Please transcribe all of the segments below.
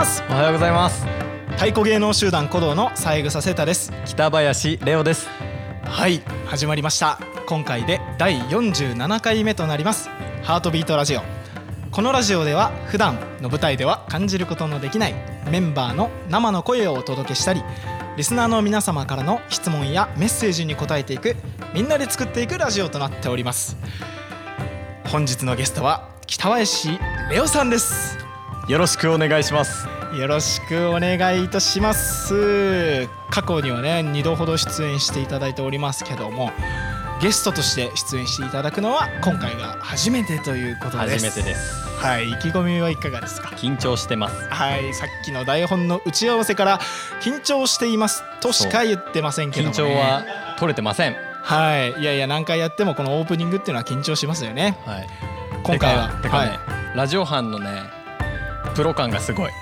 ます。おはようございます。太鼓芸能集団鼓動の三枝セタです。北林レオです。はい始まりました。今回で第47回目となります。ハートビートラジオ。このラジオでは普段の舞台では感じることのできないメンバーの生の声をお届けしたりリスナーの皆様からの質問やメッセージに答えていくみんなで作っていくラジオとなっております。本日のゲストは北林レオさんですよろしくお願いします。よろしくお願いいたします。過去にはね2度ほど出演していただいておりますけどもゲストとして出演していただくのは今回が初めてということです。初めてです。はい意気込みはいかがですか？緊張してます。はいさっきの台本の打ち合わせから緊張していますとしか言ってませんけども、ね、緊張は取れてません。はいいやいや何回やってもこのオープニングっていうのは緊張しますよね。はい。今回は。ね、はラジオ班のねプロ感がすごい、い、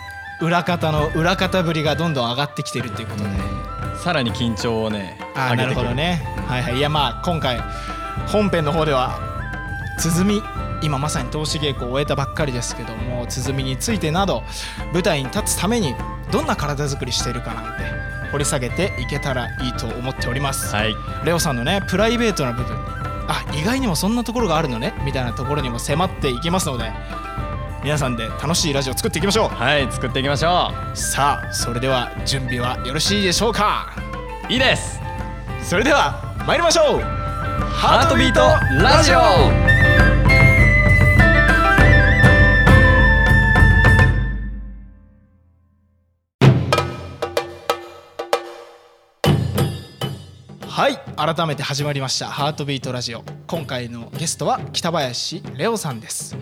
裏方の裏方ぶりがどんどん上がってきてるっていうことで、さらに緊張をねあーなるほどね。はいはい。いやまあ今回本編の方では鼓今まさに投資稽古を終えたばっかりですけども鼓についてなど舞台に立つためにどんな体作りしているかなんて掘り下げていけたらいいと思っております、はい。レオさんのねプライベートな部分。にあ意外にもそんなところがあるのねみたいなところにも迫っていきますので皆さんで楽しいラジオを作っていきましょはい作っていきましょう。さあそれでは準備はよろしいでしょうか？ういいです。それでは参りましょう。ハートビートラジオ。はい改めて始まりましたハートビートラジオ。今回のゲストは北林レオさんです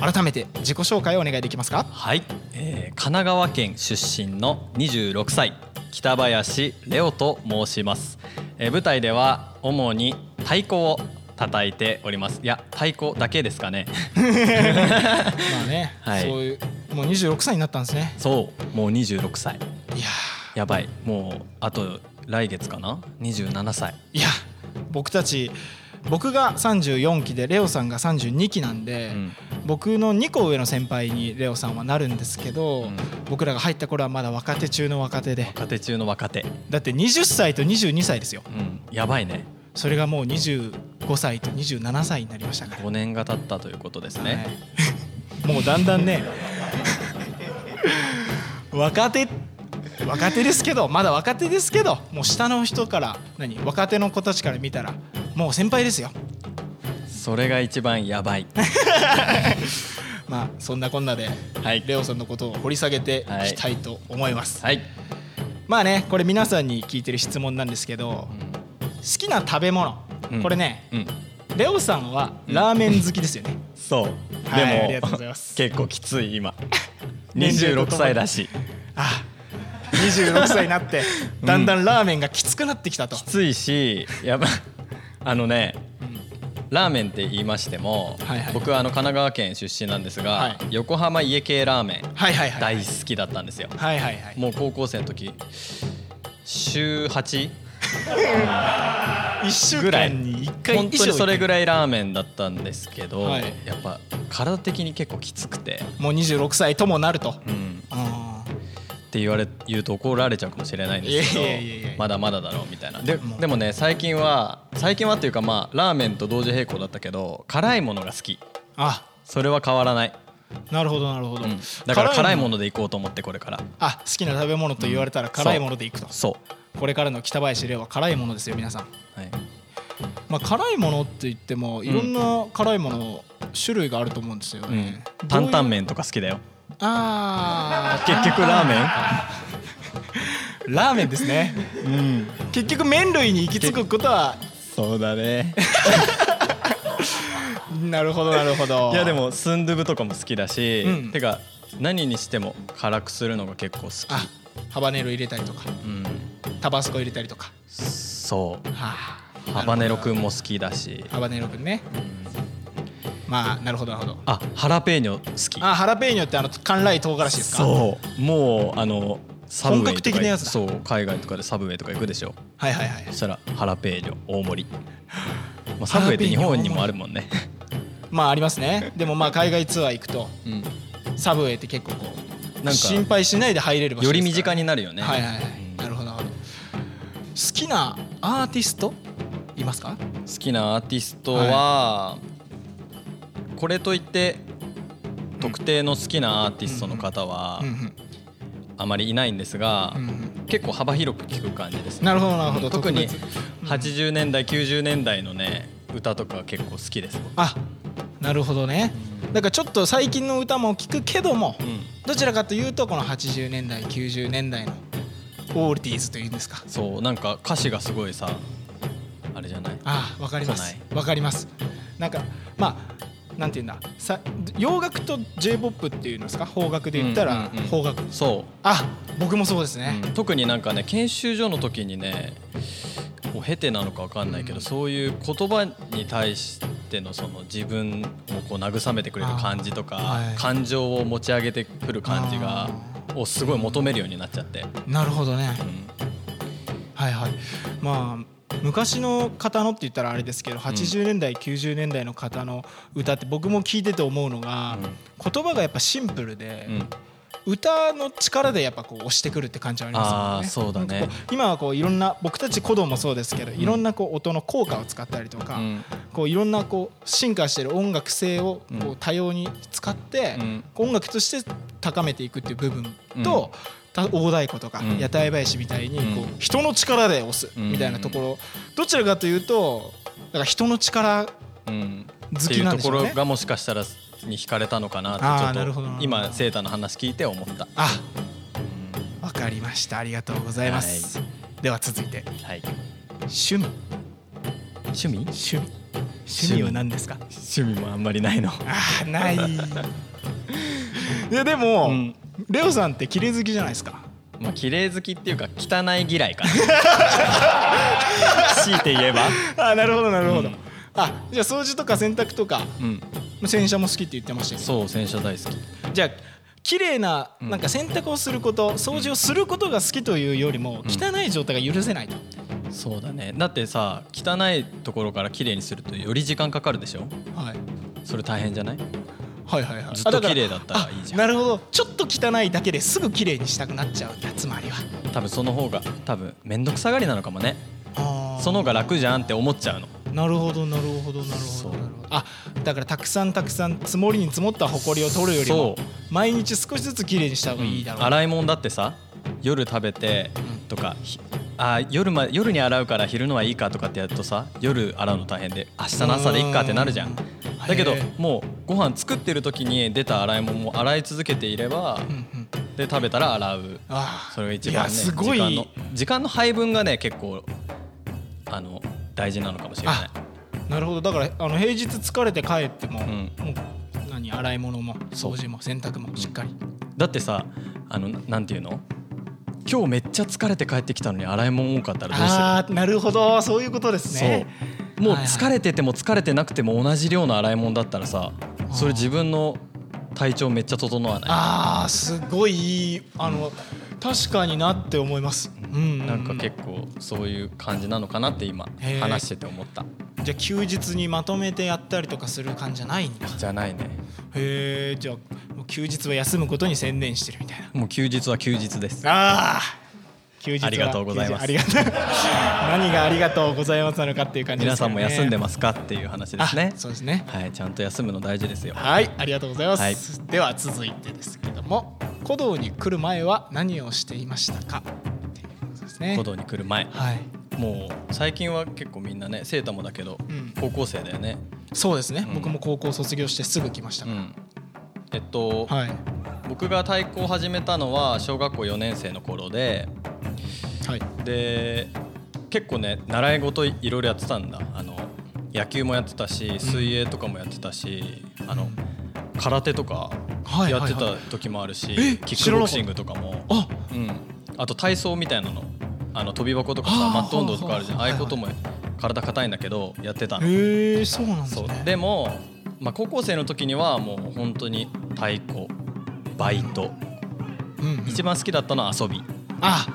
改めて自己紹介をお願いできますか？はい、えー、神奈川県出身の26歳北林レオと申します、えー舞台では主に太鼓を叩いております。いや太鼓だけですかね。まあね、はい。そういうもう26歳になったんですね。そうもう26歳。いややばい。もうあと来月かな？27歳。ーいや僕たち僕が34期でレオさんが32期なんで、うん。僕の2個上の先輩にレオさんはなるんですけど、うん。僕らが入った頃はまだ若手中の若手で。若手中の若手。だって20歳と22歳ですよ。うん。やばいね。それがもう25歳と27歳になりましたから。5年が経ったということですね、はい。もうだんだんね若手若手ですけどまだ若手ですけどもう下の人から何若手の子たちから見たらもう先輩ですよ。それが一番やばい。まあそんなこんなではい。レオさんのことを掘り下げていきたいと思います、はい、まあねこれ皆さんに聞いてる質問なんですけど好きな食べ物、うん。これねうん。レオさんはラーメン好きですよね、そう、はいでもありがとうございます。結構きつい今。年齢と26ともに歳だし。あ26歳になって だんだんラーメンがきつくなってきたと、きついしやばあのねラーメンって言いましても、はいはい。僕はあの神奈川県出身なんですが、はい。横浜家系ラーメンはいはいはい大好きだったんですよ、はいはいはい。もう高校生の時週 8? 1 週ぐらい間に1回本当にそれぐらいらいラーメンだったんですけど、はい。やっぱ体的に結構きつくて、もう26歳ともなると。うん、あって言われ言うと怒られちゃうかもしれないんですけどまだまだだろうみたいな。ででもね最近は最近はっていうかまあラーメンと同時並行だったけど辛いものが好き。あ。それは変わらない、なるほどなるほど、うん、だから辛いものでいこうと思ってこれから。あ好きな食べ物と言われたら辛いものでいくと、そこれからの北林レオは辛いものですよ皆さん。う、はい、まあ辛いものって言ってもいろんな辛いもの種類があると思うんですようん。ね、担々麺麺とか好きだよあ結局ラーメン？ー ラーメンですね。うん。結局麺類に行き着くことは。そうだね。なるほどなるほど。いやでもスンドゥブとかも好きだし、うん。てか何にしても辛くするのが結構好き。あハバネロ入れたりとか。うん。タバスコ入れたりとか。そう。はあ。ハバネロくんも好きだし。ハバネロくんねまあなるほどなるほど。あハラペーニョ好き。あハラペーニョってあの甘辣い唐辛子ですか？そう。もうあのサブウェイとか本格的なやつだ。そう海外とかでサブウェイとか行くでしょ？はいはいはいそしたらハラペーニョ大盛り、まあ、サブウェイって日本にもあるもんね。まあありますね。でもまあ海外ツアー行くとうん。サブウェイって結構こうなんか心配しないで入れる場所より身近になるよね。はいはいはい、うんなるほどなるほど。好きなアーティストいますか？好きなアーティストは、これといって特定の好きなアーティストの方はあまりいないんですが、結構幅広く聴く感じですねなるほどなるほど特に80年代90年代のね歌とか結構好きですあなるほどねだからちょっと最近の歌も聞くけどもどちらかというとこの80年代90年代のオールディーズというんですかそうなんか歌詞がすごいさあれじゃないあわかりますわかりますなんかまあなんていうんだ？さ洋楽と j p o p っていうんですか？邦楽で言ったらうんうんうん。邦楽。そあ僕もそうですう、ね。うん。特になんかね研修所の時にねを経てなのかわかんないけど、そういう言葉に対してのその自分をこう慰めてくれる感じとか、はい。感情を持ち上げてくる感じがをすごい求めるようになっちゃって、なるほどね。うん。はいはい。まあ昔の方のって言ったらあれですけど80年代90年代の方の歌って僕も聞いてて思うのが言葉がやっぱシンプルでうん。歌の力でやっぱこう押してくるって感じはありますもんね。今はこういろんな僕たち鼓動もそうですけどいろんなこう音の効果を使ったりとか、うん。こういろんなこう進化している音楽性をうん。こう多様に使って音楽として高めていくっていう部分と、た大太鼓とかうん。屋台林みたいにこううん人の力で押すみたいなところ。どちらかというとだから人の力うん。好きなんでしょうところがもしかしたらに惹かれたのかなってちょっと今セータの話聞いて思った。あわかりました。ありがとうございます、では続いて。はい。趣味。趣味？趣味。趣味は何ですか？趣味もあんまりないの。あーない。いやでも、うんレオさんって綺麗好きじゃないですかまあ綺麗好きっていうか汚い嫌いかな。強いて言えば。あなるほどなるほど、うんあじゃあ掃除とか洗濯とかうん。洗車も好きって言ってましたけどそう洗車大好き。じゃあ綺麗なうんなんか洗濯をすること掃除をすることが好きというよりも汚い状態が許せないと、そうだね。だってさ汚いところから綺麗にするとより時間かかるでしょ？はい、それ大変じゃない？はいはいはい。ずっと綺麗だったらいいじゃん。あなるほど。ちょっと汚いだけですぐ綺麗にしたくなっちゃう。んだつまりは。多分その方が多分面倒くさがりなのかもね。その方が楽じゃんって思っちゃうの。なるほどなるほどなるほどあだからたくさんたくさん積もりに積もった埃を取るよりも毎日少しずつ綺麗にした方がいいだろう、洗い物だってさ夜食べてとか、ひあ夜ま夜に洗うから昼のはいいかとかってやるとさ夜洗うの大変で明日の朝でいっかってなるじゃん。うん。だけどもうご飯作ってる時に出た洗い物も洗い続けていればで食べたら洗う。それが一番ねいやすごい。時間の時間の配分がね結構あの大事なのかもしれない。あなるほど。だからあの平日疲れて帰っても,、ん。もう何洗い物も掃除も洗濯もしっかり、だってさあのなんていうの？今日めっちゃ疲れて帰ってきたのに洗い物多かったらどうする？ああなるほど。そういうことですね。そう。もう疲れてても疲れてなくても同じ量の洗い物だったらさそれ自分の体調めっちゃ整わない？ああすごいいいあの、確かになって思います、うん。うんうんなんか結構そういう感じなのかなって今話してて思ったじゃあ休日にまとめてやったりとかする感じじゃないんだ。じゃないね。へえじゃあもう休日は休むことに専念してるみたいな。もう休日は休日です。ああ休日はありがとうございます。ありがとう。何がありがとうございますなのかっていう感じで皆さんも休んでますかっていう話ですね。あそうですね。はいちゃんと休むの大事ですよ。はいありがとうございます、はい。では続いてですけども古道に来る前は何をしていましたか？っていうことですね。古道に来る前。はいもう最近は結構みんなねセータもだけどうん。高校生だよね。そうですね、うん。僕も高校卒業してすぐ来ました。かうん。えっとら、はい。僕が太鼓を始めたのは小学校4年生の頃ではい。で結構ね習い事いろいろやってたんだ。あの野球もやってたし水泳とかもやってたし、あの空手とかはいやってた時もあるし、えキックボクシングとかも。あ。うん、あと体操みたいなのあの飛び箱とかさマット運動とかあるじゃん。あはあいうことも体硬いんだけどやってたの。へえそうなんですね。でも、まあ、高校生の時にはもう本当に太鼓バイト。うんうん。一番好きだったのは遊び。あ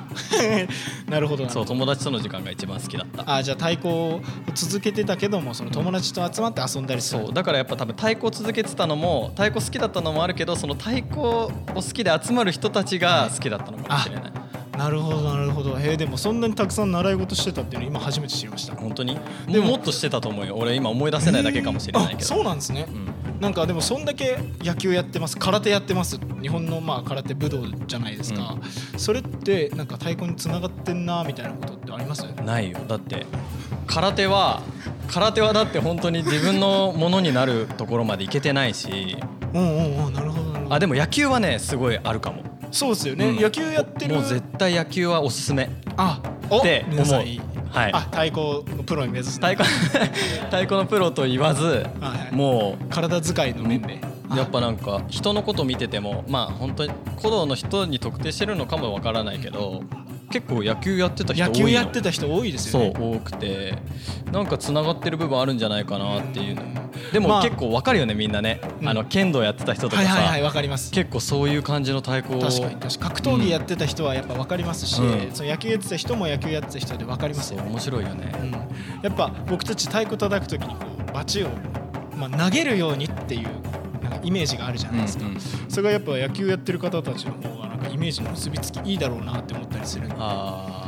なるほどなるほど。そう友達との時間が一番好きだった。あじゃあ太鼓を続けてたけどもその友達と集まって遊んだりするそう。だからやっぱ多分太鼓を続けてたのも太鼓好きだったのもあるけどその太鼓を好きで集まる人たちが好きだったのかもしれないなるほどなるほど。へえでもそんなにたくさん習い事してたっていうの今初めて知りました。本当に？でもでももっとしてたと思うよ。俺今思い出せないだけかもしれないけあどそうなんですね、うん。なんかでもそんだけ野球やってます。空手やってます。日本のまあ空手武道じゃないですか、それってなんか太鼓につながってんなみたいなことってあります？ないよ。だって空手は空手はだって本当に自分のものになるところまでいけてないし。うんうんうん。なるほどなるほど。あでも野球はねすごいあるかもそうですよね、うん。野球やってる。もう絶対野球はおすすめ。あおって思う。はい。あ太鼓のプロに目指す太鼓 太鼓のプロと言わずはいはい。も体使いの面で、うやっぱなんか人のこと見ててもまあ本当に古道の人に特定してるのかもわからないけど結構野球やってた人多いの。野球やってた人多いですよね。そう多くてなんかつながってる部分あるんじゃないかなっていうのでまあ。も結構わかるよねみんなね、うん。あの剣道やってた人とかさ、はいはいかります。結構そういう感じの太鼓を確かに確かに。格闘技やってた人はやっぱ分かりますし、うん。その野球やってた人も野球やってた人で分かりますよ、そう面白いよね、うん、やっぱ僕たち太鼓叩く時にこうバチを、まあ、投げるようにっていうなんかイメージがあるじゃないですか、うんうん。それがやっぱ野球やってる方たちの方がなんかイメージの結びつきいいだろうなって思ったりする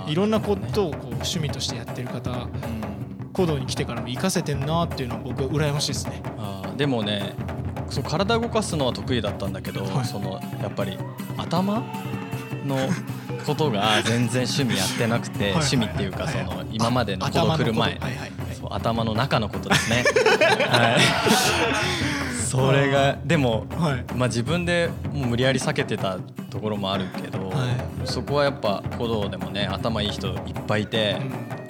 いろんなことをこう趣味としてやってる方うん行動に来てからも活かせてんなっていうのは僕は羨ましいですね。あーでもねそう体動かすのは得意だったんだけど、はい。そのやっぱり頭のことが 全然趣味やってなくてはい趣味っていうかはいその今までのこと。来る前頭の中のことですね。はい、それがでも、はい。まあ、自分でもう無理やり避けてたところもあるけど、はそこはやっぱ古道でもね頭いい人いっぱいいて、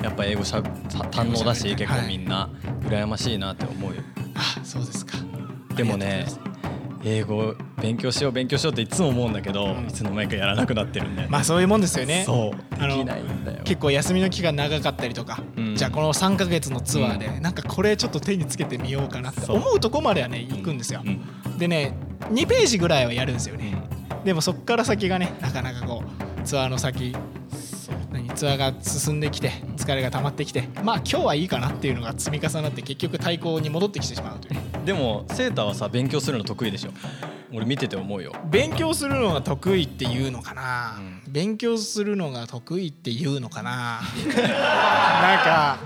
やっぱ英語しゃ堪能だし結構みんな。羨ましいなって思うよ。あそうですか。でもね英語勉強しよう勉強しようっていつも思うんだけど、うん。いつの間にかやらなくなってるんだよね。まあそういうもんですよね。そう。であのきないんだよ。結構休みの期間長かったりとか、うん。じゃあこの3ヶ月のツアーでなんかこれちょっと手につけてみようかなって思うとこまではね行くんですよ、うん。でね2ページぐらいはやるんですよね、でもそっから先がねなかなかこうツアーの先何ツアーが進んできて疲れが溜まってきてまあ今日はいいかなっていうのが積み重なって結局対抗に戻ってきてしまうという。でもセーターはさ勉強するの得意でしょ。俺見てて思うよ。勉強するのが得意っていうのかな、う勉強するのが得意っていうのかな。なんか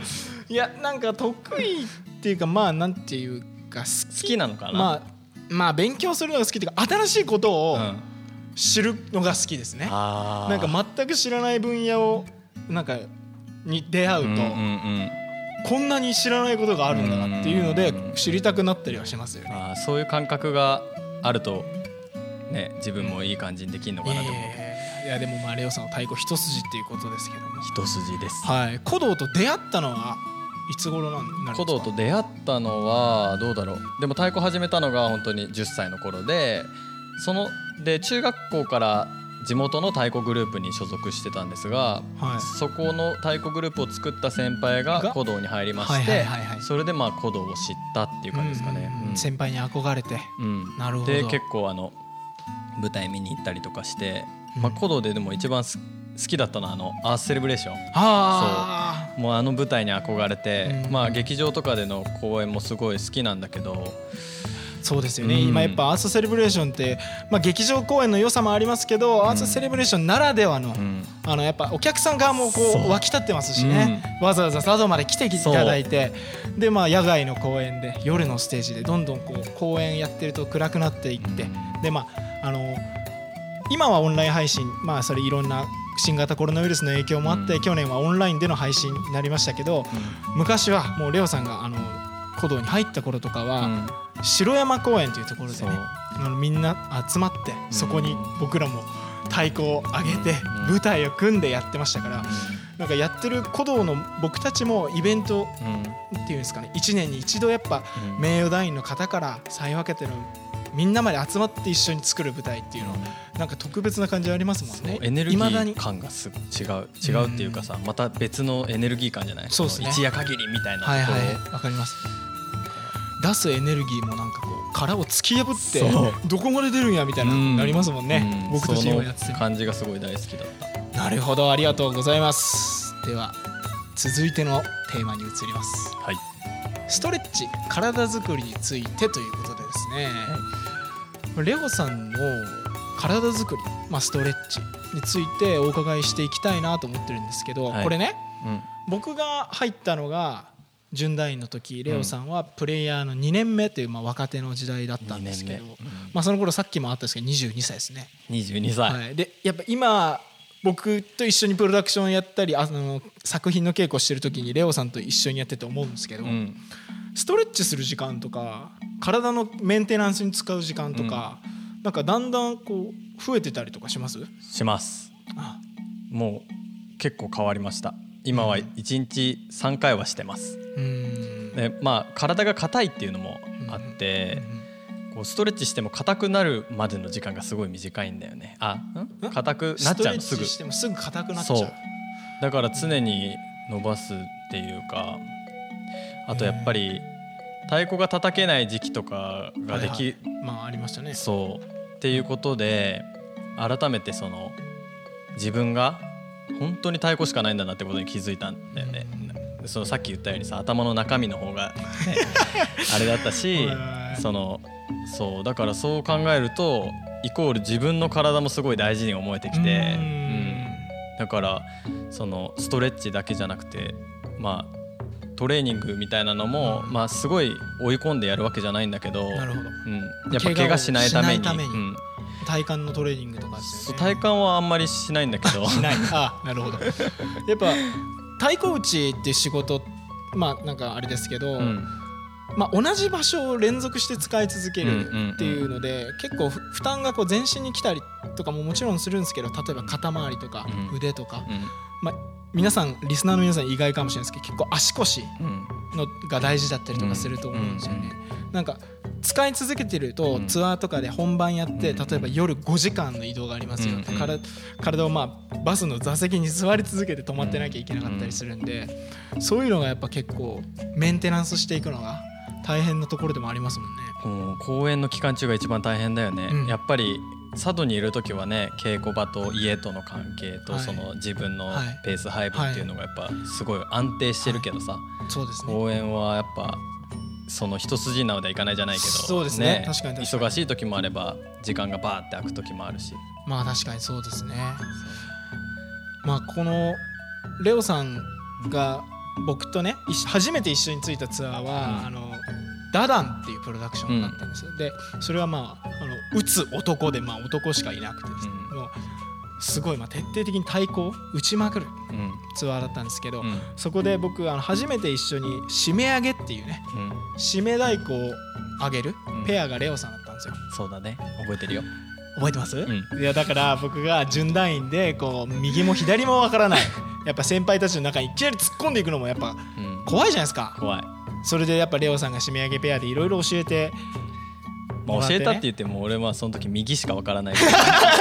いやなんか得意っていうかまあなんていうか好き。なのかな？まあまあ勉強するのが好きっていうか新しいことをうん。知るのが好きですね、なんか全く知らない分野をなんかに出会うと、うんうんうん。こんなに知らないことがあるんだなっていうのでうん知りたくなったりはしますよね。あーそういう感覚があるとね自分もいい感じにできるのかなと思う、えーいやでもまあレオさんの太鼓一筋っていうことですけども。一筋です。はい。古道と出会ったのはいつ頃なんですか？古道と出会ったのはどうだろう。でも太鼓始めたのが本当に10歳の頃でそので中学校から地元の太鼓グループに所属してたんですがはい。そこの太鼓グループを作った先輩がが？古道に入りまはいしてそれでまあ古道を知ったっていう感じですかね。先輩に憧れて。うん。なるほど。で結構あの舞台見に行ったりとかして、うん。まあ、古道ででも一番す好きだったのはあのアースセレブレー。ションあもうあの舞台に憧れて、うんまあ劇場とかでの公演もすごい好きなんだけどあそうですよね、うん。今やっぱアースセレブレーションって、まあ、劇場公演の良さもありますけど、アースセレブレーションならではの,、うん。あのやっぱお客さん側もこそう。う沸き立ってますしね、わざわざ佐渡まで来ていただいて。でまあ野外の公演で夜のステージでどんどんこう公演やってると暗くなっていって、うん。でまああの今はオンライン配信まあそれいろんな新型コロナウイルスの影響もあって、うん。去年はオンラインでの配信になりましたけど昔はもうレオさんがあの古道に入った頃とかは、うん。城山公園というところでねみんな集まってそこに僕らも太鼓を上げてうん。舞台を組んでやってましたからなんかやってる古道の僕たちもイベントうん。っていうんですかね1年に一度やっぱうん。名誉団員の方から幸分けてるみんなまで集まって一緒に作る舞台っていうのはなんか特別な感じありますもんね。エネルギー感がすごい違う違うっていうかさまた別のエネルギー感じゃない？そうっすね。の一夜限りみたいなはいはいわかります出すエネルギーもなんかこう殻を突き破ってどこまで出るんやみたいなうん。なりますもんね、うん。僕たち今やってて感じがすごい大好きだった。なるほどありがとうございます。では続いてのテーマに移ります。はい。ストレッチ体づくりについてということでですね、レオさんの体づくり、まあ、ストレッチについてお伺いしていきたいなと思ってるんですけど、はい。これねうん。僕が入ったのが準大院の時レオさんはプレイヤーの2年目というまあ若手の時代だったんですけど、2年目。うん。まあ、その頃さっきもあったんですけど22歳ですね。22歳、はい、でやっぱ今僕と一緒にプロダクションやったりあの作品の稽古してる時にレオさんと一緒にやってて思うんですけど、うん。ストレッチする時間とか体のメンテナンスに使う時間とか、なんかだんだんこう増えてたりとかします？します。あ。もう結構変わりました今は1日3回はしてます。でまあ体が硬いっていうのもあって、こうストレッチしても硬くなるまでの時間がすごい短いんだよね。あ硬くなっちゃうの？すぐ。してもすぐ硬くなっちゃう。だから常に伸ばすっていうかあとやっぱり太鼓が叩けない時期とかができ、まあありましたね。そう。っていうことで改めてその自分が本当に太鼓しかないんだなってことに気づいたんだよね。でそのさっき言ったようにさ頭の中身の方が、ね、あれだったしはいそのそうだからそう考えるとイコール自分の体もすごい大事に思えてきて、ううん。ん、だからそのストレッチだけじゃなくてまあトレーニングみたいなのも、まあ、すごい追い込んでやるわけじゃないんだけど、うん、やっぱ怪我しないために。怪我をしないために。うん、体幹のトレーニングとかね。体幹はあんまりしないんだけど。しない。あ なるほど。やっぱ太鼓打ちって仕事まあなんかあれですけど、うん。まあ、同じ場所を連続して使い続けるっていうので、結構ふ負担がこう全身に来たりとかももちろんするんですけど例えば肩周りとかうん。腕とか、うんまあ、皆さんリスナーの皆さん意外かもしれないですけど結構足腰うんのが大事だったりとかすると思うんですよね。なんか使い続けてるとうん。ツアーとかで本番やってうん。例えば夜5時間の移動がありますようんから体をまあバスの座席に座り続けて止まってなきゃいけなかったりするんでそういうのがやっぱ結構メンテナンスしていくのが大変なところでもありますもんね。もう公演の期間中が一番大変だよね、うん。やっぱり佐渡にいる時はね稽古場と家との関係とはいその自分のはい。ペース配分っていうのがやっぱすごい安定してるけどさ、そうですね。公演はやっぱその一筋縄ではいかないじゃないけどそうですね。確かに忙しい時もあれば時間がバーって空く時もあるし。まあ確かにそうですね。まあこのレオさんが僕とね初めて一緒についたツアーは、うん。あのダダンっていうプロダクションだったんですよ、でそれはまああの打つ男でまあ男しかいなくてですね、うん。もうすごいまあ徹底的に太鼓を打ちまくるうん。ツアーだったんですけど、うん。そこで僕あの初めて一緒に締め上げっていうねうん。締め太鼓を上げるうん。ペアがレオさんだったんですよ。そうだね。覚えてるよ。覚えてます、ん。いやだから僕が準団員でこう右も左もわからない。やっぱ先輩たちの中にいきなり突っ込んでいくのもやっぱうん。怖いじゃないですか。怖い、それでやっぱレオさんが締め上げペアでいろいろ教えてまあ、教えたってね言っても俺はその時右しかわからない。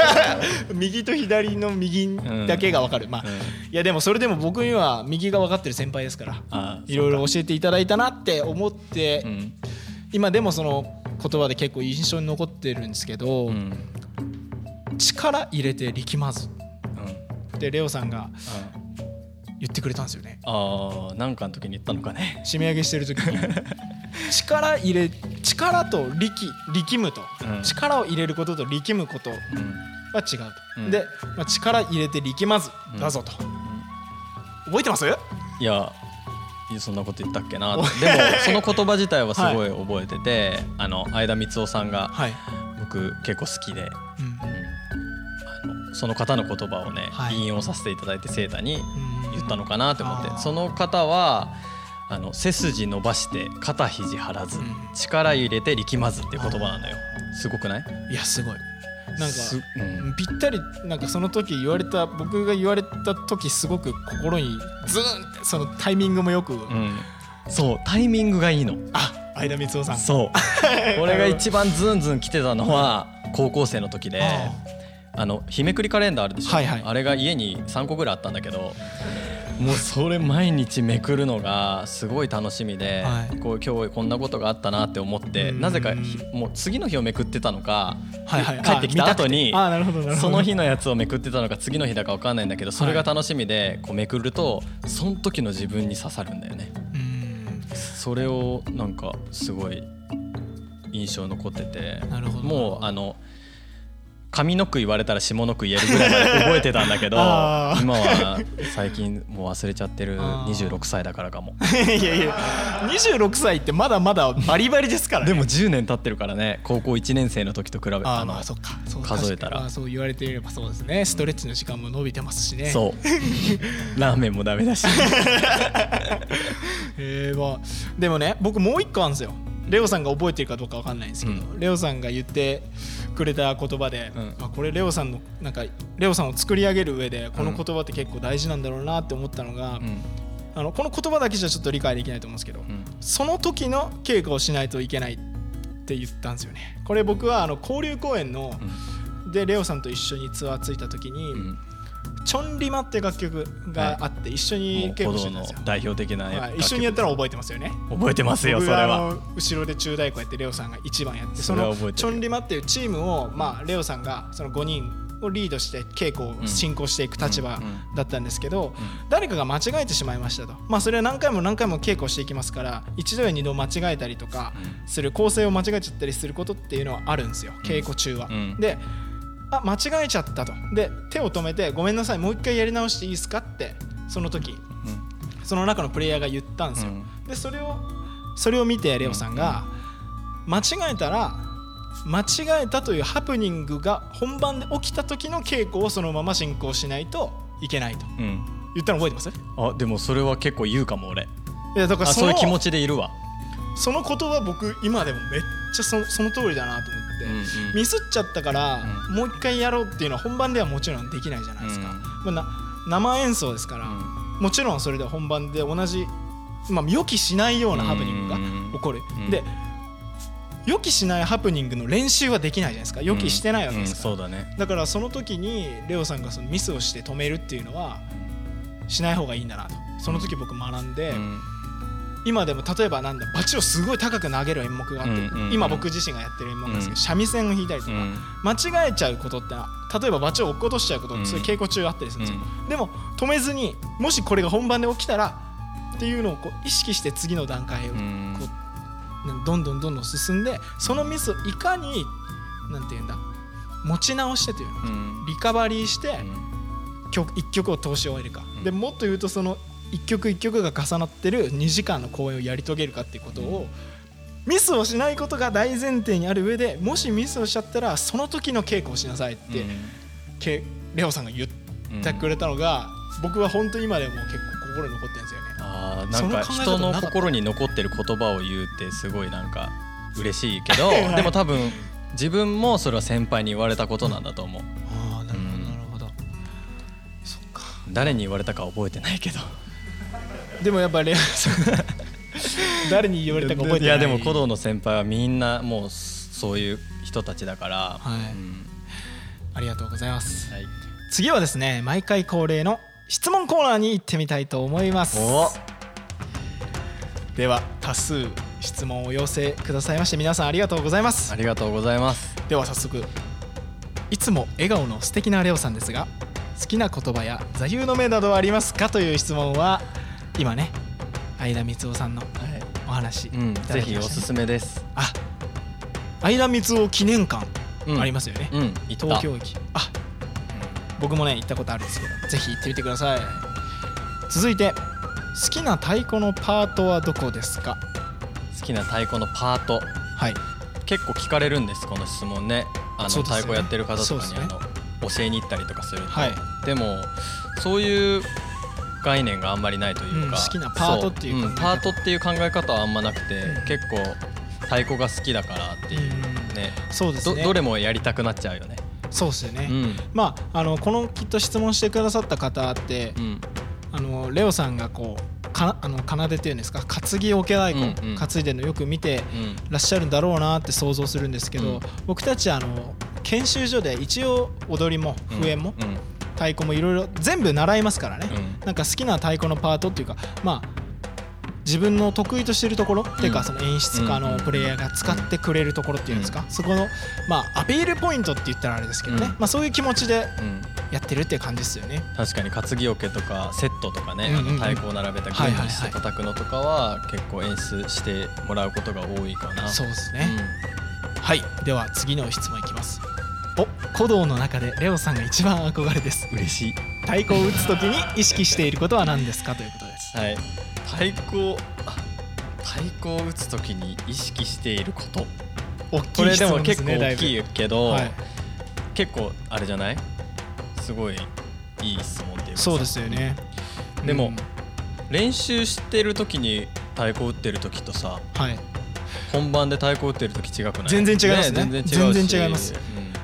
右と左の右だけがわかる、まあうんいやでもそれでも僕には右が分かってる先輩ですからあいろいろ教えていただいたなって思って、うん。今でもその言葉で結構印象に残ってるんですけど、うん。力入れて力まず。うん。ってレオさんがあ言ってくれたんですよね。あーなんかの時に言ったのかね。締め上げしてる時に。力入れ力と力力むと、うん。力を入れることと力むことうん。は違うと、うん。で、まあ、力入れて力まずだぞと、覚えてます？いやそんなこと言ったっけな。でもその言葉自体はすごい 覚えてて、あの相田光雄さんがはい、僕結構好きで、うん。うん。あのその方の言葉をね、はい。引用させていただいてセータに。うん言ったのかなって思って、その方はあの背筋伸ばして肩肘張らず、うん。力入れて力まずっていう言葉なのよ。すごくない？いやすごい。なんかすうん。ぴったりなんかその時言われた僕が言われた時すごく心にズーンってそのタイミングもよく、うん。そうタイミングがいいの。あ相田光雄さん。そう。俺が一番ズンズン来てたのは高校生の時でああ。の日めくりカレンダーあるでしょ、はいはい。あれが家に3個ぐらいあったんだけどもうそれ毎日めくるのがすごい楽しみで、はい。こう今日こんなことがあったなって思ってうん。なぜかひもう次の日をめくってたのか、はいはい。帰ってきた後にその日のやつをめくってたのか次の日だか分かんないんだけどそれが楽しみでこうめくるとその時の自分に刺さるんだよね。うん。それをなんかすごい印象残っててもうあの上の句言われたら下の句言えるぐらいまで覚えてたんだけど 今は最近もう忘れちゃってるあー。26歳だからかも。いやいや26歳ってまだまだバリバリですからね。でも10年経ってるからね高校1年生の時と比べああのあまあそっか。そう数えたら。そう言われていればそうですね。ストレッチの時間も伸びてますしね。そう。ラーメンもダメだし。えーまあでもね僕もう一個あるんですよレオさんが覚えてるかどうかわかんないんですけど、うレオさんが言ってくれた言葉で、うん。あこれレオさんのなんかレオさんを作り上げる上でこの言葉って結構大事なんだろうなって思ったのが、うん。あのこの言葉だけじゃちょっと理解できないと思うんですけど、うん。その時の稽古をしないといけないって言ったんですよね。これ僕はあの交流公演の、でレオさんと一緒にツアーついた時に「うんチョンリマ」って楽曲があって、一緒もに稽古してたんですよ、代表的なはい、一緒にやったら覚えてますよね。覚えてますよそれは。の後ろで中太鼓やってレオさんが1番やってそのチョンリマっていうチームを、まあ、レオさんがその5人をリードして稽古を進行していく立場だったんですけど、誰かが間違えてしまいましたと、まあ、それは何回も何回も稽古していきますから一度や二度間違えたりとかする構成を間違えちゃったりすることっていうのはあるんですよ。稽古中は。うん。であ間違えちゃったと。で手を止めてごめんなさいもう一回やり直していいですかってその時その中のプレイヤーが言ったんですよ。うん。でそれをそれを見てレオさんが、間違えたら間違えたというハプニングが本番で起きた時の稽古をそのまま進行しないといけないと。うん。うん言ったの覚えてます？いあでもそれは結構言うかも俺。やだからそういう気持ちでいるわその言葉僕今でもめっちゃそその通りだなと思って、うんうん。ミスっちゃったから、うもう一回やろうっていうのは本番ではもちろんできないじゃないですか、うん。まあ、な生演奏ですから、もちろんそれで本番で同じ、まあ、予期しないようなハプニングが起こる、うん。で予期しないハプニングの練習はできないじゃないですか。予期してないわけですから、だね。だからその時にレオさんがそのミスをして止めるっていうのはしない方がいいんだなと。その時僕学んで、うん今でも例えばなんだバチをすごい高く投げる演目があって、うんうんうん。今僕自身がやってる演目なんですけど、うん。三味線を弾いたりとか、うん。間違えちゃうことって例えばバチを落っことしちゃうことってそういう稽古中あったりするんですよ、でも止めずにもしこれが本番で起きたらっていうのをこう意識して次の段階をうん。こうどんどんどんどん進んでそのミスをいかになんていうんだ持ち直してというのかうん。リカバリーしてうん。曲一曲を通し終えるか、うん。でもっと言うとその一曲一曲が重なってる2時間の公演をやり遂げるかっていうことを、ミスをしないことが大前提にある上でもしミスをしちゃったらその時の稽古をしなさいって、けレオさんが言ってくれたのが、僕は本当に今でも結構心に残ってるんですよね。あーなんか人の心に残ってる言葉を言うってすごいなんか嬉しいけどはいでも多分自分もそれは先輩に言われたことなんだと思う。ああなるほど誰に言われたか覚えてないけどでもやっぱレオさん誰に言われたか覚えてない。いやでも古道の先輩はみんなもうそういう人たちだから。はい。うん。ありがとうございます。はい。次はですね毎回恒例の質問コーナーに行ってみたいと思います。お。では多数質問をお寄せくださいまして皆さんありがとうございます。ありがとうございます。では早速いつも笑顔の素敵なレオさんですが好きな言葉や座右の銘などはありますか？という質問は今ね相田光雄さんのお話いうんぜひおすすめです。あ相田光雄記念館うん。ありますよね、うん行った。東京駅。あ僕もね行ったことあるんですけどぜひ行ってみてください。続いて好きな太鼓のパートはどこですか？好きな太鼓のパート。はい。結構聞かれるんですこの質問ね。あのね。太鼓やってる方とかに、あの教えに行ったりとかすると、はい。でもそういう概念があんまりないというか、うん好きなパートっていうパートっていう考え方はあんまなくて、うん。結構太鼓が好きだからっていううん。ね、そうですね。どどれもやりたくなっちゃうよね。そうですよね、うん。まああのこのきっと質問してくださった方ってうん。あのレオさんがこうかあの奏でっていうんですか？担ぎ桶太鼓、うんうん。担いでるのよく見てうん。らっしゃるんだろうなって想像するんですけど、うん。僕たちあの研修所で一応踊りも笛もうん太鼓もいろいろ全部習いますからね、うん。なんか好きな太鼓のパートっていうかまあ自分の得意としてるところっていうかうんその演出家のうんプレイヤーが使ってくれるところっていうんですか？そこのまあアピールポイントって言ったらあれですけどね。うん。まあそういう気持ちでうん。やってるっていう感じですよね。確かに担ぎ桶とかセットとかね、うん太鼓を並べたはいはいはい弦として叩くのとかは結構演出してもらうことが多いかな。そうですね。はい。では次の質問いきますお古道の中でレオさんが一番憧れです。うん、嬉しい。太鼓を打つ時に意識していることは何ですかということです。はい。太鼓あ太鼓を打つときに意識していること。大きい質問です結構大きいけど、はい。結構あれじゃない？すごいいい質問っていうそうですよね。でもうん練習してる時に太鼓打ってる時とさはい。本番で太鼓打ってる時違くない？全然違いますね。全然違うし。全然違います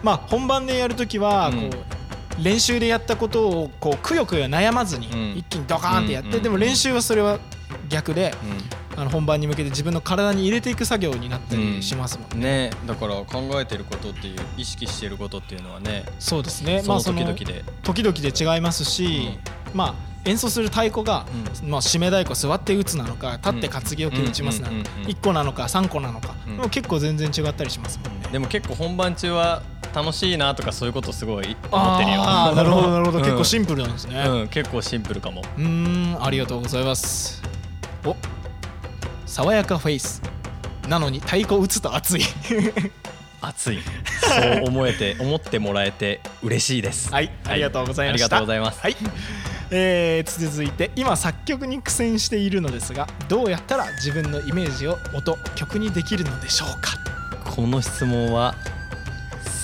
まあ本番でやるときはこうん。う練習でやったことをこうくよくよ悩まずにうん。一気にドカーンってやっうんうん。てでも練習はそれは逆でうん。あの本番に向けて自分の体に入れていく作業になったりしますもんうん。ねだから考えてることっていう意識してることっていうのはねそうですね。まあ時々で、時々で違いますしまあ演奏する太鼓がまあ締め太鼓座って打つなのか立って担ぎ置き打ちますなのかうんうんうんうん1個なのか3個なのかうん。もう結構全然違ったりしますもんね。でも結構本番中は楽しいなとかそういうことすごい思ってるよ。ああなるほどなるほど。うん。結構シンプルなんですね。うん結構シンプルかも。うーんありがとうございます。お爽やかフェイスなのに太鼓打つと熱い。熱い。そう思えて 思ってもらえて嬉しいです。はいありがとうございました。ありがとうございます。はい。えー続いて今作曲に苦戦しているのですがどうやったら自分のイメージを音曲にできるのでしょうか？この質問は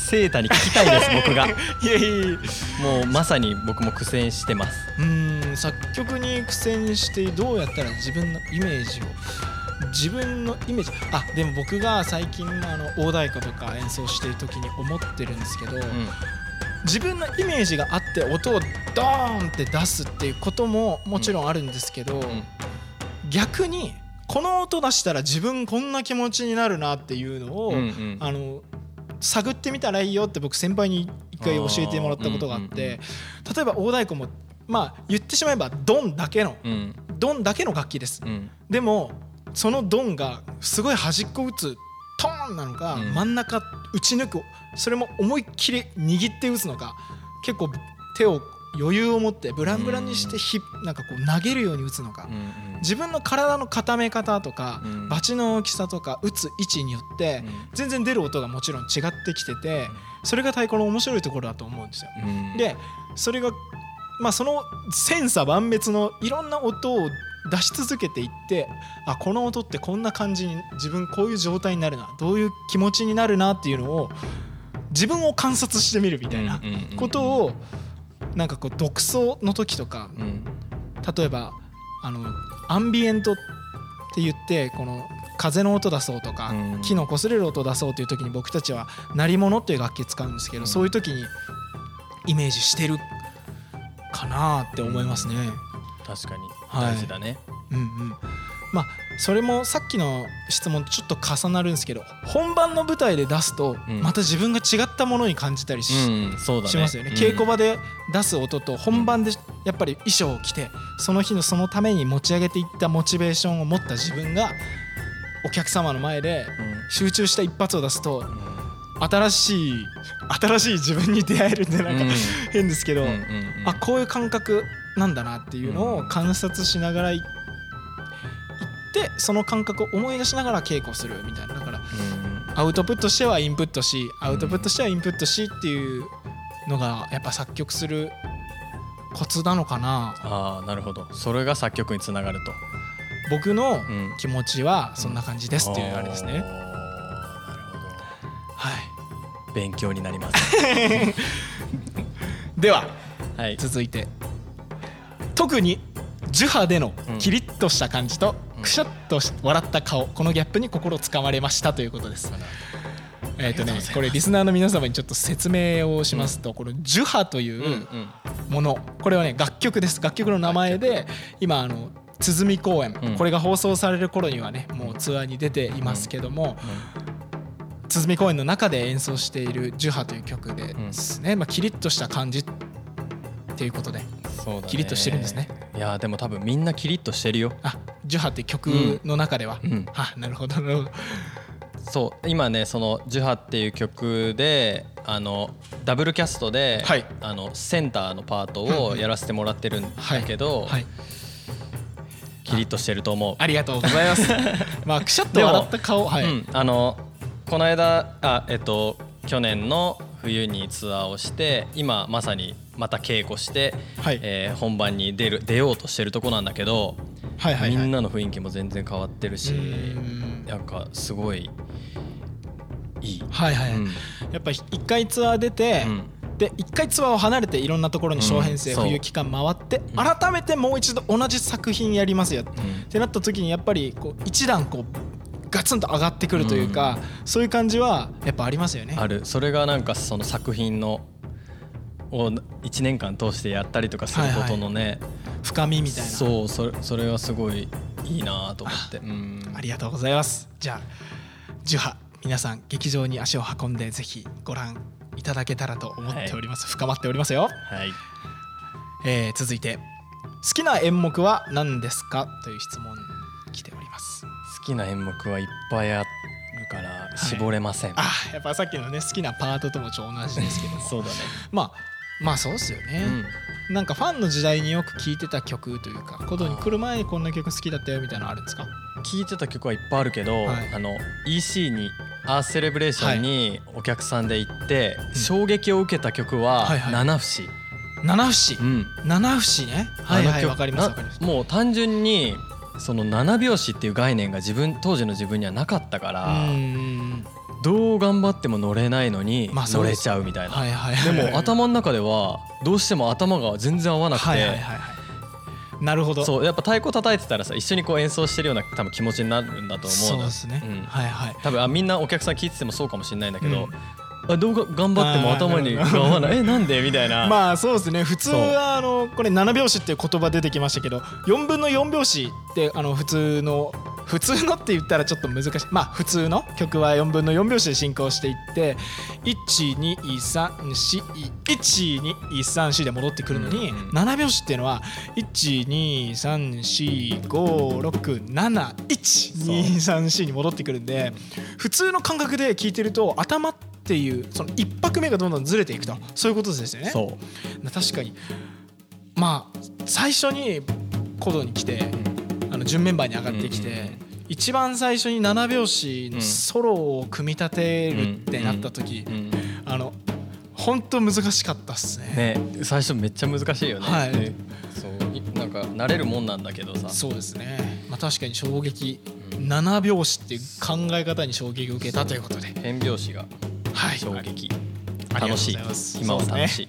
セータに聞きたいです 僕が。いやいやもうまさに僕も苦戦してます。うーん作曲に苦戦してどうやったら自分のイメージを自分のイメージあでも僕が最近あの大太鼓とか演奏してる時に思ってるんですけど、自分のイメージがあって音をドーンって出すっていうことももちろんあるんですけど、ん。逆にこの音出したら自分こんな気持ちになるなっていうのを、うんうん。あの探ってみたらいいよって僕先輩に一回教えてもらったことがあって例えば大太鼓もまあ言ってしまえばドンだけのうん。ドンだけの楽器です。うん。でもそのドンがすごい端っこ打つトーンなのか、うん。真ん中打ち抜くそれも思いっきり握って打つのか結構手を余裕を持ってブランブランにしてひなんかこう投げるように打つのか、うん自分の体の固め方とか、うん。バチの大きさとか打つ位置によって、全然出る音がもちろん違ってきててそれが太鼓の面白いところだと思うんですよ。うん。でそれがまあその千差万別のいろんな音を出し続けていってあこの音ってこんな感じに自分こういう状態になるなどういう気持ちになるなっていうのを自分を観察してみるみたいなうんうんうんうん。ことをなんかこう独奏の時とかうん例えばあのアンビエントって言ってこの風の音出そうとか、うん。木の擦れる音出そうっていう時に僕たちは鳴り物っていう楽器使うんですけど、うん。そういう時にイメージしてるかなって思いますね。確かに。はい。大事だね。うんうんまあそれもさっきの質問とちょっと重なるんですけど本番の舞台で出すとうん。また自分が違ったものに感じたりし,、うんそうだね。しますよね、うん。稽古場で出す音と本番でやっぱり衣装を着てその日のそのために持ち上げていったモチベーションを持った自分がお客様の前で集中した一発を出すと新しい新しい自分に出会えるんでなんか、うん。変ですけど、あこういう感覚なんだなっていうのを観察しながらってその感覚を思い出しながら稽古するみたいな。だからうん。アウトプットしてはインプットしアウトプットしてはインプットしっていうのがやっぱ作曲するコツなのかな。ああなるほど。それが作曲につながると。僕のうん。気持ちはそんな感じですっていうあれですね。おーなるはい。ほど勉強になります。でははい。続いて。特に樹波でのうん。キリッとした感じとうんくしゃっと笑った顔このギャップに心つかまれましたということです。えっとねこれリスナーの皆様にちょっと説明をしますとこの樹波といううんものこれはね楽曲です。楽曲の名前で今あの鼓公演うん。これが放送される頃にはねもうツアーに出ていますけども鼓公演の中で演奏している「樹波」という曲ですね、まあ、キリッとした感じっていうことでそうだね。キリッとしてるんですね。いやでも多分みんなキリッとしてるよ。あジュハって曲の中では、うん。あなるほどなるほど。そう今ねその「ジュハ」っていう曲であのダブルキャストで、はい。あのセンターのパートをやらせてもらってるんだけど、はい。キリッとしてると思う。ありがとうございます。まあくしゃっと笑った顔。はい、うん、あのこの間あえっと去年の冬にツアーをして今まさにまた稽古して、はい。えー本番に出る出ようとしてるとこなんだけど、はいはいはい。みんなの雰囲気も全然変わってるしなんかすごいいい。はいはい、うん。やっぱ一回ツアー出て、うん。で一回ツアーを離れていろんなところに小編成、冬期間回って、ん。改めてもう一度同じ作品やりますよ、ん。ってなった時にやっぱりこう一段こうガツンと上がってくるというか、そういう感じはやっぱありますよね。ある。それがなんかその作品のを1年間通してやったりとかすることのね、深みみたいな。そうそれそれはすごいいいなと思って、うん。ありがとうございます。じゃあジュハ皆さん劇場に足を運んでぜひご覧いただけたらと思っております、深まっておりますよ、はい。えー続いて好きな演目は何ですか？という質問きな演目はいっぱいあるから絞れません、あやっぱさっきのね好きなパートともちょ同じですけども。そうだね、まあまあそうっすよね、なんかファンの時代によく聴いてた曲というかコドに来る前にこんな曲好きだったよみたいなのあるんですか？聴いてた曲はいっぱいあるけど、はい。あの EC にアースセレブレーションにお客さんで行って、うん。衝撃を受けた曲ははいはい。七節、七節うん。七節ね。はいはいあの曲わかりますなわかります。もう単純にその七拍子っていう概念が自分当時の自分にはなかったから、どう頑張っても乗れないのに乗れちゃうみたいな、でも頭の中ではどうしても頭が全然合わなくて、なるほど。そうやっぱ太鼓叩いてたらさ一緒にこう演奏してるような多分気持ちになるんだと思うのそうですね、うん。はいはい。多分あみんなお客さん聞いててもそうかもしれないんだけど、うんあどうが頑張っても頭に合わない？えなんで？みたいな、まあそうですね。普通はあのこれ7拍子っていう言葉出てきましたけど4分の4拍子ってあの普通の普通のって言ったらちょっと難しい。まあ普通の曲は4分の4拍子で進行していって123412341で戻ってくるのに、うんうん。7拍子っていうのは12345671234に戻ってくるんで普通の感覚で聴いてると頭っていうその1拍目がどんどんずれていくと。そういうことですよね。そう。確かに。まあ最初にコドに来てあの準メンバーに上がってきて、うんうんうん。一番最初に7拍子のソロを組み立てるってなった時、うん。あの本当難しかったっすね。ね最初めっちゃ難しいよね、はい。でそう。いなんか慣れるもんなんだけどさ。そうですね、まあ、確かに衝撃、7拍子っていう考え方に衝撃を受けたということで、変拍子がはい、衝撃、楽しい。今は楽しい、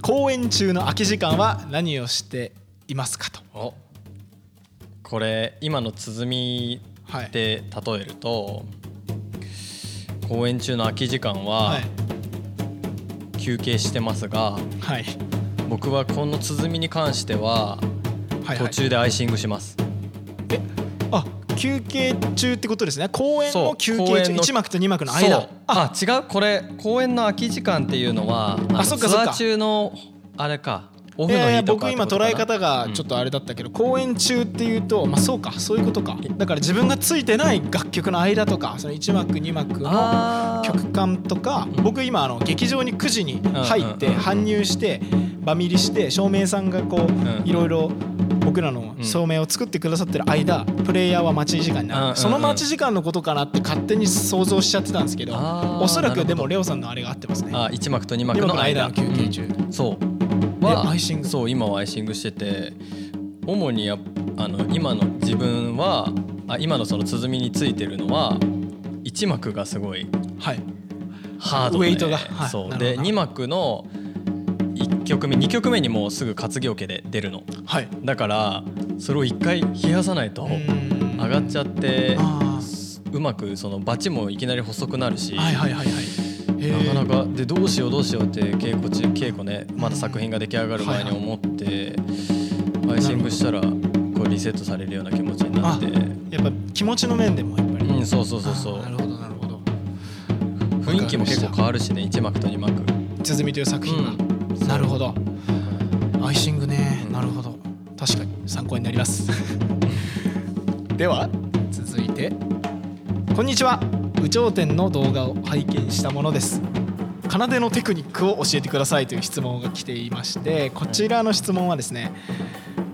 公演中の空き時間は何をしていますかと。お。これ今の鼓はい。で例えると、公演中の空き時間ははい。休憩してますが、はい。僕はこの鼓に関してははい途中でアイシングします、えあ休憩中ってことですね。公演の休公憩中。演の1幕と2幕の間。あ。違う。これ公演の空き時間っていうのはあのそっかツアー中のあれか。オいフの日とかって今捉え方がちょっとあれだったけど、公演中っていうとまあそうかそういうことか。だから自分がついてない楽曲の間とかその1幕2幕の曲間とか僕今あの劇場に9時に入ってうんうんうん搬入してバミリして照明さんがこんういろいろ僕らの照明を作ってくださってる間プレイヤーは待ち時間になる。その待ち時間のことかなって勝手に想像しちゃってたんですけどおそらくでもレオさんのあれが合ってますね。あ1幕と2幕2幕の間。の休憩中。うん。そう。ではアイシング。そう今はアイシングしてて主にあの今の自分はあ今のその鼓についてるのは1幕がすごいはい。ハードで。ウェイトが。はい。そう。で2幕の1曲目2曲目にもうすぐ担ぎ桶で出るの。はい。だからそれを1回冷やさないと上上がっちゃってあうまくそのバチもいきなり細くなるしーはいはいはいはい。なかなかかでどうしようどうしようって稽古中稽古ねまだ作品が出来上がる前に思ってアイシングしたらこうリセットされるような気持ちになって。やっぱ気持ちの面でもやっぱり。うんそうそうそうそあーなるうほどなるほど。雰囲気も結構変わるしね1幕と2幕。鼓という作品は、うんなるほど。アイシングね。なるほど。確かに。参考になります。では続いて。こんにちは。有頂天の動画を拝見したものです。奏でのテクニックを教えてください。という質問が来ていましてこちらの質問はですね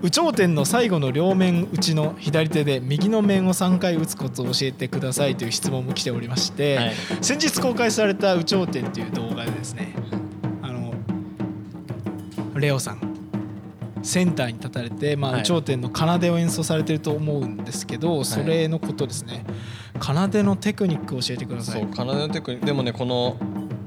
有頂天の最後の両面打ちの左手で右の面を3回打つコツを教えてください。という質問も来ておりまして、はい。先日公開された有頂天という動画でですねレオさんセンターに立たれて、まあ頂天の奏でを演奏されてると思うんですけどそれのことですね、奏でのテクニックを教えてください。そう奏のテクニック。でもねこの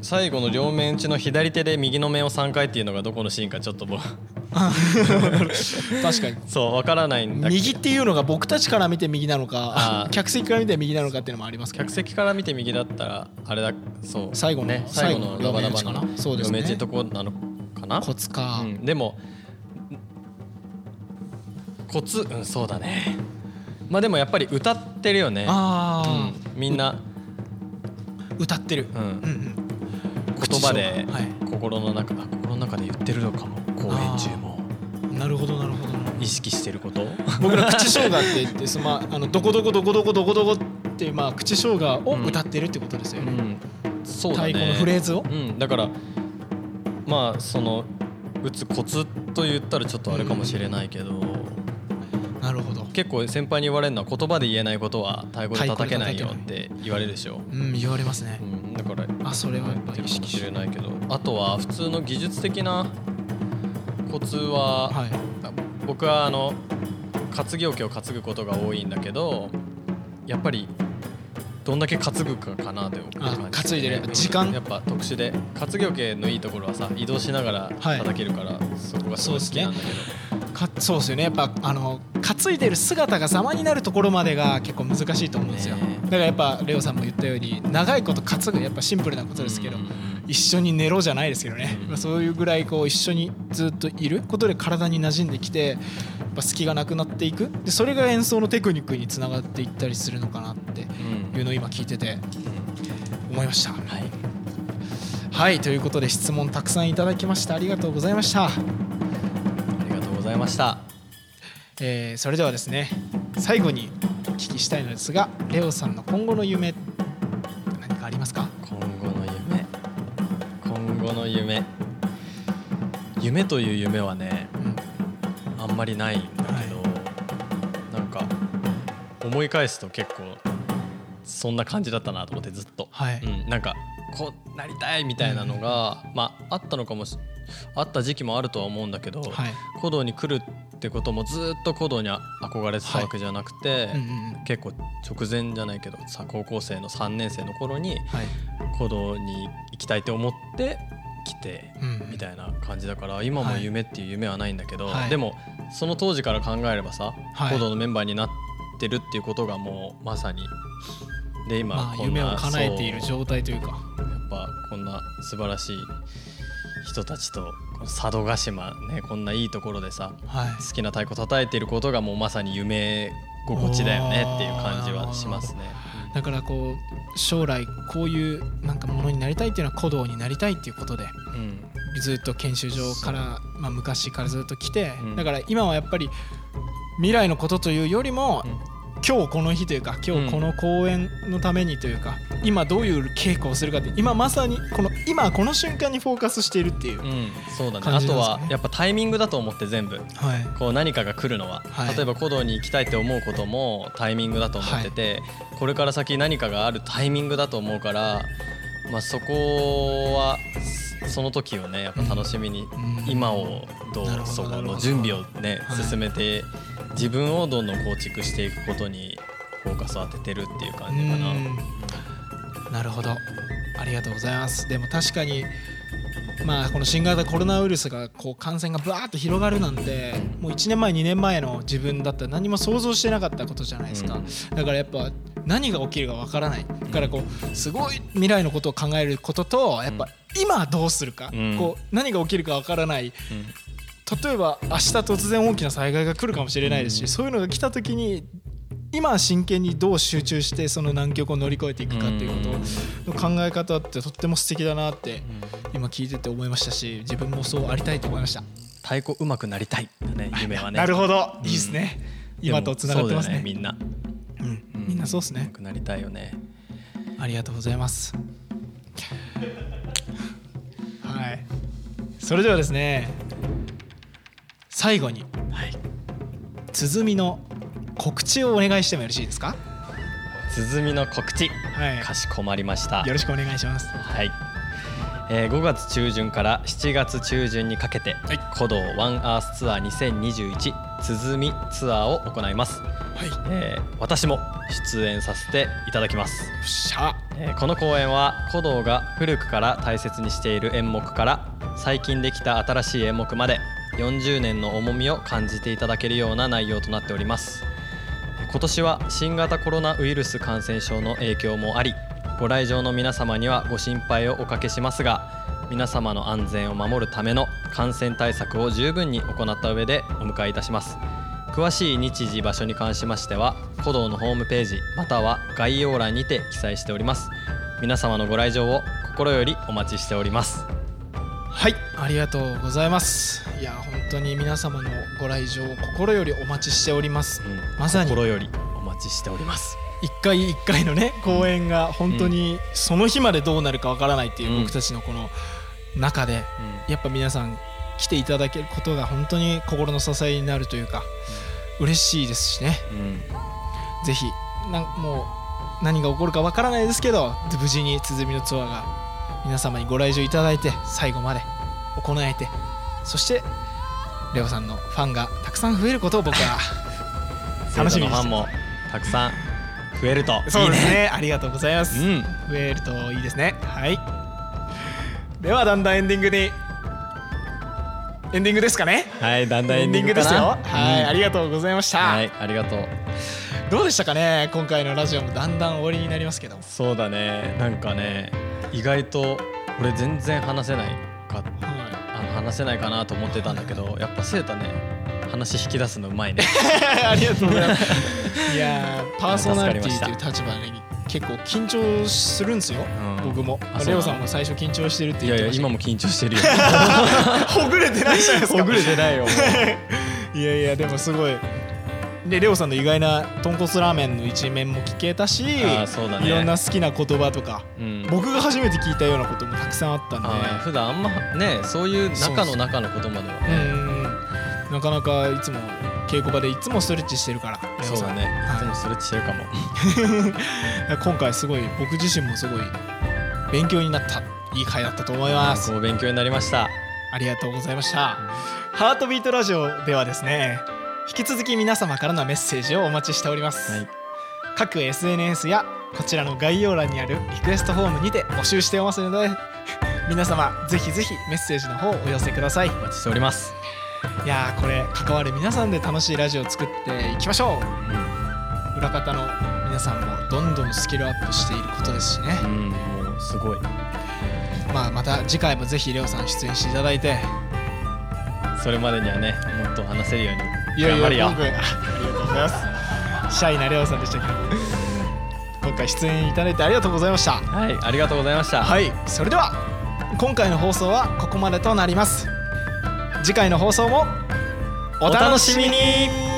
最後の両面打ちの左手で右の面を3回っていうのがどこのシーンかちょっと僕 確かに。そうわからないんだ右っていうのが僕たちから見て右なのか客席から見て右なのかっていうのもありますけど、客席から見て右だったらあれだそう。最後のね最後の最後のダバダバのそうですね。両面打ちのとこなのかな。コツか、うん、でもコツうんそうだね。まあでもやっぱり歌ってるよね。ああ、うん、みんな、歌ってる、うん。うんうん。言葉で心の中、あ心の中で言ってるのかも。公演中も。なるほどなるほど。意識してること？僕ら口生姜って言ってその、まあ、あのどこどこどこどこどこどこってまあ、口生姜を歌ってるってことですよね、うん。そうだ太ね鼓のフレーズを、うん、だからまあその打つコツと言ったらちょっとあれかもしれないけど、なるほど。結構先輩に言われるのは言葉で言えないことは太鼓で叩けないよって言われるでしょ、うん言われますね。う、ん、だからあそれは。やっぱり意識ししれないけど。あとは普通の技術的なコツは、はい。僕はあの担ぎ桶を担ぐことが多いんだけどやっぱりどんだけ担ぐかかなって思うあ感じ。担いでる。うん時間？やっぱ特殊で。担ぎ桶のいいところはさ移動しながらはい。叩けるから、そこがすごい好きなんだけど、かそうですよね。やっぱあの担いでる姿が様になるところまでが結構難しいと思うんですよ、ねだからやっぱレオさんも言ったように長いこと担ぐやっぱシンプルなことですけど、うん一緒に寝ろじゃないですけどね、うんまあそういうぐらいこう一緒にずっといることで体に馴染んできてぱ隙がなくなっていく。でそれが演奏のテクニックにつながっていったりするのかなってうん。いうのを今聞いてて思いました。はい。はいということで質問たくさんいただきました。ありがとうございました、ありがとうございました。えーそれではですね最後にお聞きしたいのですがレオさんの今後の夢何かありますか？今後の夢。今後の夢。夢という夢はねまりないんだけど、なんか思い返すと結構そんな感じだったなと思ってずっと、はい。うん、なんかこうなりたいみたいなのが、まああったのかもしあった時期もあるとは思うんだけど、はい。古道に来るってこともずっと古道に憧れてたわけじゃなくて、うんうんうん。結構直前じゃないけどさ高校生の3年生の頃にはい。古道に行きたいと思って来てうん。みたいな感じだから今も夢っていう夢はないんだけど、はい。でもその当時から考えればさは道のメンバーになってるっていうことがもうまさにで今まあ、こんな夢を叶えている状態というか。やっぱこんな素晴らしい人たちと佐渡島ねこんないいところでさはい。好きな太鼓叩いてることがもうまさに夢心地だよねっていう感じはしますね。だからこう将来こういうなんかものになりたいっていうのは古道になりたいっていうことでうん。ずっと研修所から、まあ、昔からずっと来て、うん。だから今はやっぱり未来のことというよりも、今日この日というか今日この公演のためにというか、今どういう稽古をするかって今まさにこの今この瞬間にフォーカスしているっていう、うんうんそうだね。感あとはやっぱタイミングだと思って全部はい。こう何かが来るのは、はい。例えば古道に行きたいって思うこともタイミングだと思ってて、これから先何かがあるタイミングだと思うから、まあ、そこはその時をねやっぱ楽しみに、うん。今をどうそこの準備をね、はい。進めて自分をどんどん構築していくことにフォーカスを当ててるっていう感じかな。うん。なるほど。ありがとうございます。でも確かにまあこの新型コロナウイルスがこう感染がバーッと広がるなんてもう1年前2年前の自分だったら何も想像してなかったことじゃないですか、うん。だからやっぱ何が起きるかわからない。だからこうすごい未来のことを考えることとやっぱ今どうするか、うん。こう何が起きるかわからない。うん例えば明日突然大きな災害が来るかもしれないですし、うん。そういうのが来た時に今真剣にどう集中してその難局を乗り越えていくかっていうことの考え方ってとっても素敵だなって今聞いてて思いましたし自分もそうありたいと思いました。太鼓上手くなりたい。だね夢はね。なるほど。いいですね、今とつながってますね。でもそうだよみんな。うん、みんなそうですね。上手くなりたいよね。ありがとうございます。はい。それではですね最後に、はい、鼓の告知をお願いしてもよろしいですか？鼓の告知はい。かしこまりました。よろしくお願いします。はい、えー5月中旬から7月中旬にかけて、い。古道ワンアースツアー2021鼓ツアーを行います、はい。よえー私も出演させていただきます、っしゃ。えーこの公演は古道が古くから大切にしている演目から最近できた新しい演目まで40年の重みを感じていただけるような内容となっております。今年は新型コロナウイルス感染症の影響もありご来場の皆様にはご心配をおかけしますが皆様の安全を守るための感染対策を十分に行った上でお迎えいたします。詳しい日時場所に関しましては古道のホームページまたは概要欄にて記載しております。皆様のご来場を心よりお待ちしております。はい。ありがとうございます。いや本当に皆様のご来場を心よりお待ちしております。まさに。心よりお待ちしております。一回一回のね公演が本当にその日までどうなるかわからないっていう僕たちのこの中でやっぱ皆さん来ていただけることが本当に心の支えになるというか嬉しいですしね。うんうん。ぜひなんもう何が起こるかわからないですけど無事に鼓のツアーが皆様にご来場いただいて最後まで行えてそしてレオさんのファンがたくさん増えることを僕は 楽しみにしてファンもたくさん増えると。いいねそうですね。ありがとうございます、うん。増えるといいですね。はい。ではだんだんエンディングにエンディングですかね？はいだんだんエエンディングですよ。はい、うんありがとうございました、はいありがとう。どうでしたかね？今回のラジオもだんだん終わりになりますけど。そうだね。なんかね意外と俺全然話せないかはあの話せないかなと思ってたんだけどやっぱセータね話引き出すのうまいね。い ありがとうございます。いやーパーソナリティという立場に結構緊張するんですよ、うん。僕も。あレオさんも最初緊張してるってい言ってましたやいや今も緊張してるよ。ほぐれてないじゃないですか。ほぐれてないよいやいやでもすごいでレオさんの意外な豚骨ラーメンの一面も聞けたしあーそうだね。いろんな好きな言葉とかうん。僕が初めて聞いたようなこともたくさんあったんで。あー普段あんまねそういう中の中のことまではうねん。なかなかいつも稽古場でいつもストレッチしてるからレオさそうんだね。はいいつもストレッチしてるかも。今回すごい僕自身もすごい勉強になったいい回だったと思います。勉強になりました。ありがとうございました。ハートビートラジオではですね引き続き皆様からのメッセージをお待ちしております、はい。各 SNS やこちらの概要欄にあるリクエストフォームにて募集していますので 皆様ぜひぜひメッセージの方お寄せください。いお待ちしております。やーこれ関わる皆さんで楽しいラジオを作っていきましょう。裏方の皆さんもどんどんスキルアップしていることですしね。う、んもうすごい。まあまた次回もぜひレオさん出演していただいて。それまでにはねもっと話せるようにいやいや僕あありがとうございます。シャイなレオさんでしたけど今回出演いただいてありがとうございました。はいありがとうございました。はいそれでは今回の放送はここまでとなります。次回の放送もお楽しみに